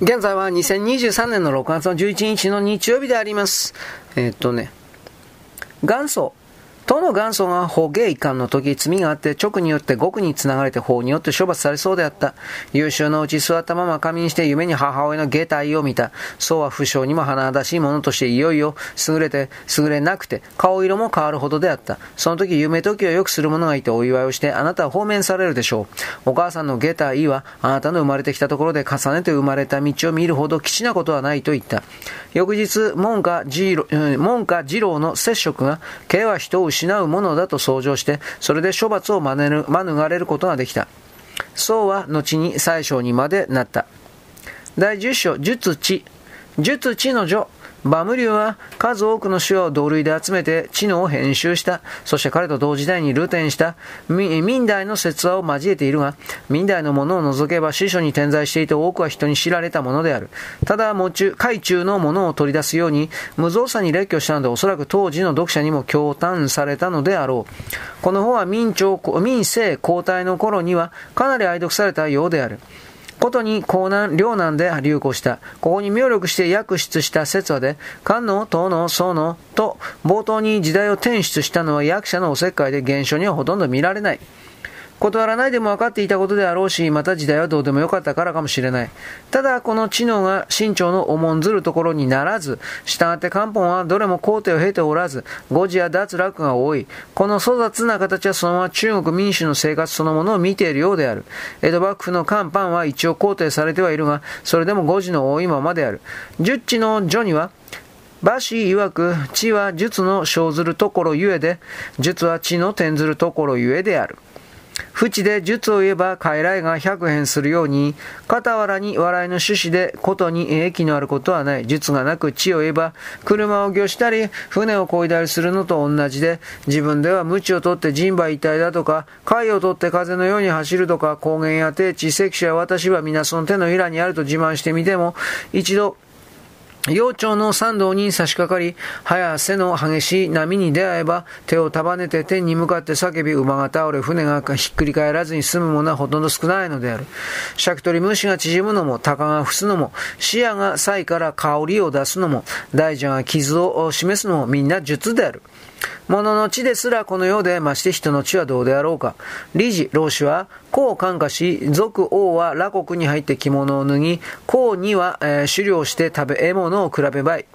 現在は2023年の6月の11日の日曜日であります。えー、っとね、元祖党の元祖が法芸遺憾の時、罪があって直によって獄につながれて法によって処罰されそうであった。優秀のうち座ったまま仮眠して夢に母親の下体を見た。そうは不詳にも華々しいものとしていよいよ優れて、優れなくて、顔色も変わるほどであった。その時夢時をよくする者がいてお祝いをして、あなたは放免されるでしょう。お母さんの下体は、あなたの生まれてきたところで重ねて生まれた道を見るほど基地なことはないと言った。翌日、門下二郎の接触が、刑は人を失うものだと想像して、それで処罰を免れることができた。そうは後に最小にまでなった。第10章、術地。術地の女。バムリューは数多くの種を同類で集めて知能を編集した。そして彼と同時代にルテンした民代の説話を交えているが、民代のものを除けば司書に点在していて多くは人に知られたものである。ただ、も中、海中のものを取り出すように無造作に列挙したのでおそらく当時の読者にも驚嘆されたのであろう。この方は民朝、民政交代の頃にはかなり愛読されたようである。ことに江南、両南で流行した。ここに妙力して訳出した説話で、漢の、唐の、宋の、と、冒頭に時代を転出したのは役者のおせっかいで現象にはほとんど見られない。断らないでも分かっていたことであろうし、また時代はどうでもよかったからかもしれない。ただ、この知能が清朝の重んずるところにならず、従って漢方はどれも皇帝を経ておらず、誤字や脱落が多い。この粗雑な形はそのまま中国民主の生活そのものを見ているようである。江戸幕府の漢パンは一応皇帝されてはいるが、それでも誤字の多いままである。十地の序には、馬氏曰く、知は術の生ずるところゆえで、術は知の転ずるところゆえである。不知で術を言えば傀儡が百変するように、傍らに笑いの趣旨でことに益のあることはない。術がなく知を言えば、車を御したり、船を漕いだりするのと同じで、自分では鞭を取って人馬一体だとか、貝を取って風のように走るとか、高原や低地、関所や私は皆その手のひらにあると自慢してみても、一度幼鳥の参道に差し掛かり、早瀬の激しい波に出会えば、手を束ねて天に向かって叫び、馬が倒れ、船がひっくり返らずに済むものはほとんど少ないのである。シャクトリ虫が縮むのも、鷹が伏すのも、視野が才から香りを出すのも、大蛇が傷を示すのも、みんな術である。物の地ですらこの世で、まして人の地はどうであろうか。理事、老子は、孔を感化し、俗王は羅国に入って着物を脱ぎ、孔には、えー、狩猟して食べ、獲物を比べばい。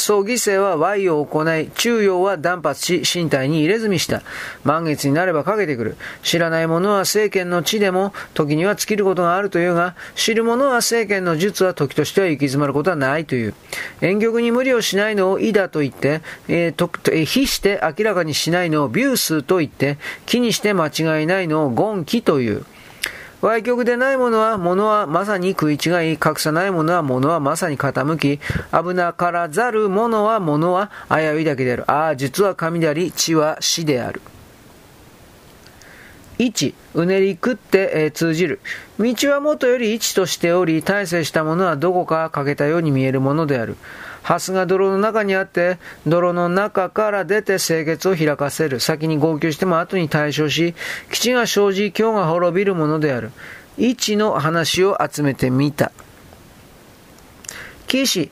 葬儀生は賄を行い、中庸は断髪し、身体に入れ墨した。満月になればかけてくる。知らない者は政権の地でも、時には尽きることがあるというが、知る者は政権の術は時としては行き詰まることはないという。遠玉に無理をしないのを意だと言って、えー、と、えー、非して明らかにしないのをビュースと言って、気にして間違いないのをゴンキという。歪曲でないものは、ものはまさに食い違い、格差ないものは、ものはまさに傾き、危なからざるものは、ものは危ういだけである。ああ、実は神であり、地は死である。1、うねり食って、えー、通じる。道はもとより一としており、大成したものはどこか欠けたように見えるものである。ハスが泥の中にあって、泥の中から出て清潔を開かせる。先に号泣しても後に対処し、基地が生じ、今日が滅びるものである。一の話を集めてみた。騎士、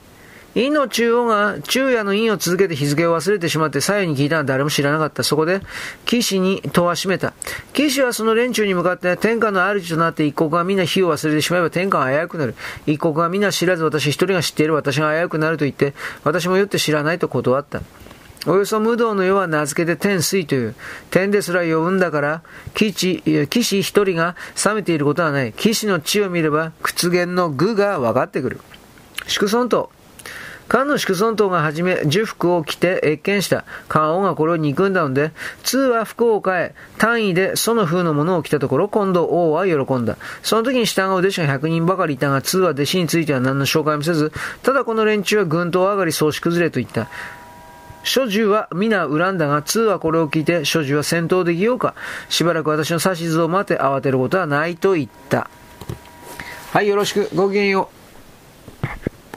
陰の中央が昼夜の陰を続けて日付を忘れてしまって左右に聞いたのは誰も知らなかった。そこで、騎士に戸は閉めた。騎士はその連中に向かって天下の主となって一国が皆火を忘れてしまえば天下が危うくなる。一国が皆知らず私一人が知っている私が危うくなると言って、私もよって知らないと断った。およそ無道の世は名付けて天水という。天ですら呼ぶんだから、騎士、騎士一人が冷めていることはない。騎士の地を見れば、屈原の具が分かってくる。祝尊と、漢の祝尊党がはじめ、呪服を着て謁見した。漢王がこれを憎んだので、通は服を変え、単位でその風のものを着たところ、今度王は喜んだ。その時に従う弟子が100人ばかりいたが、通は弟子については何の紹介もせず、ただこの連中は軍刀上がり総し崩れと言った。諸獣は皆恨んだが、通はこれを聞いて、諸獣は戦闘できようか。しばらく私の指図を待て慌てることはないと言った。はい、よろしく。ごきげんよう。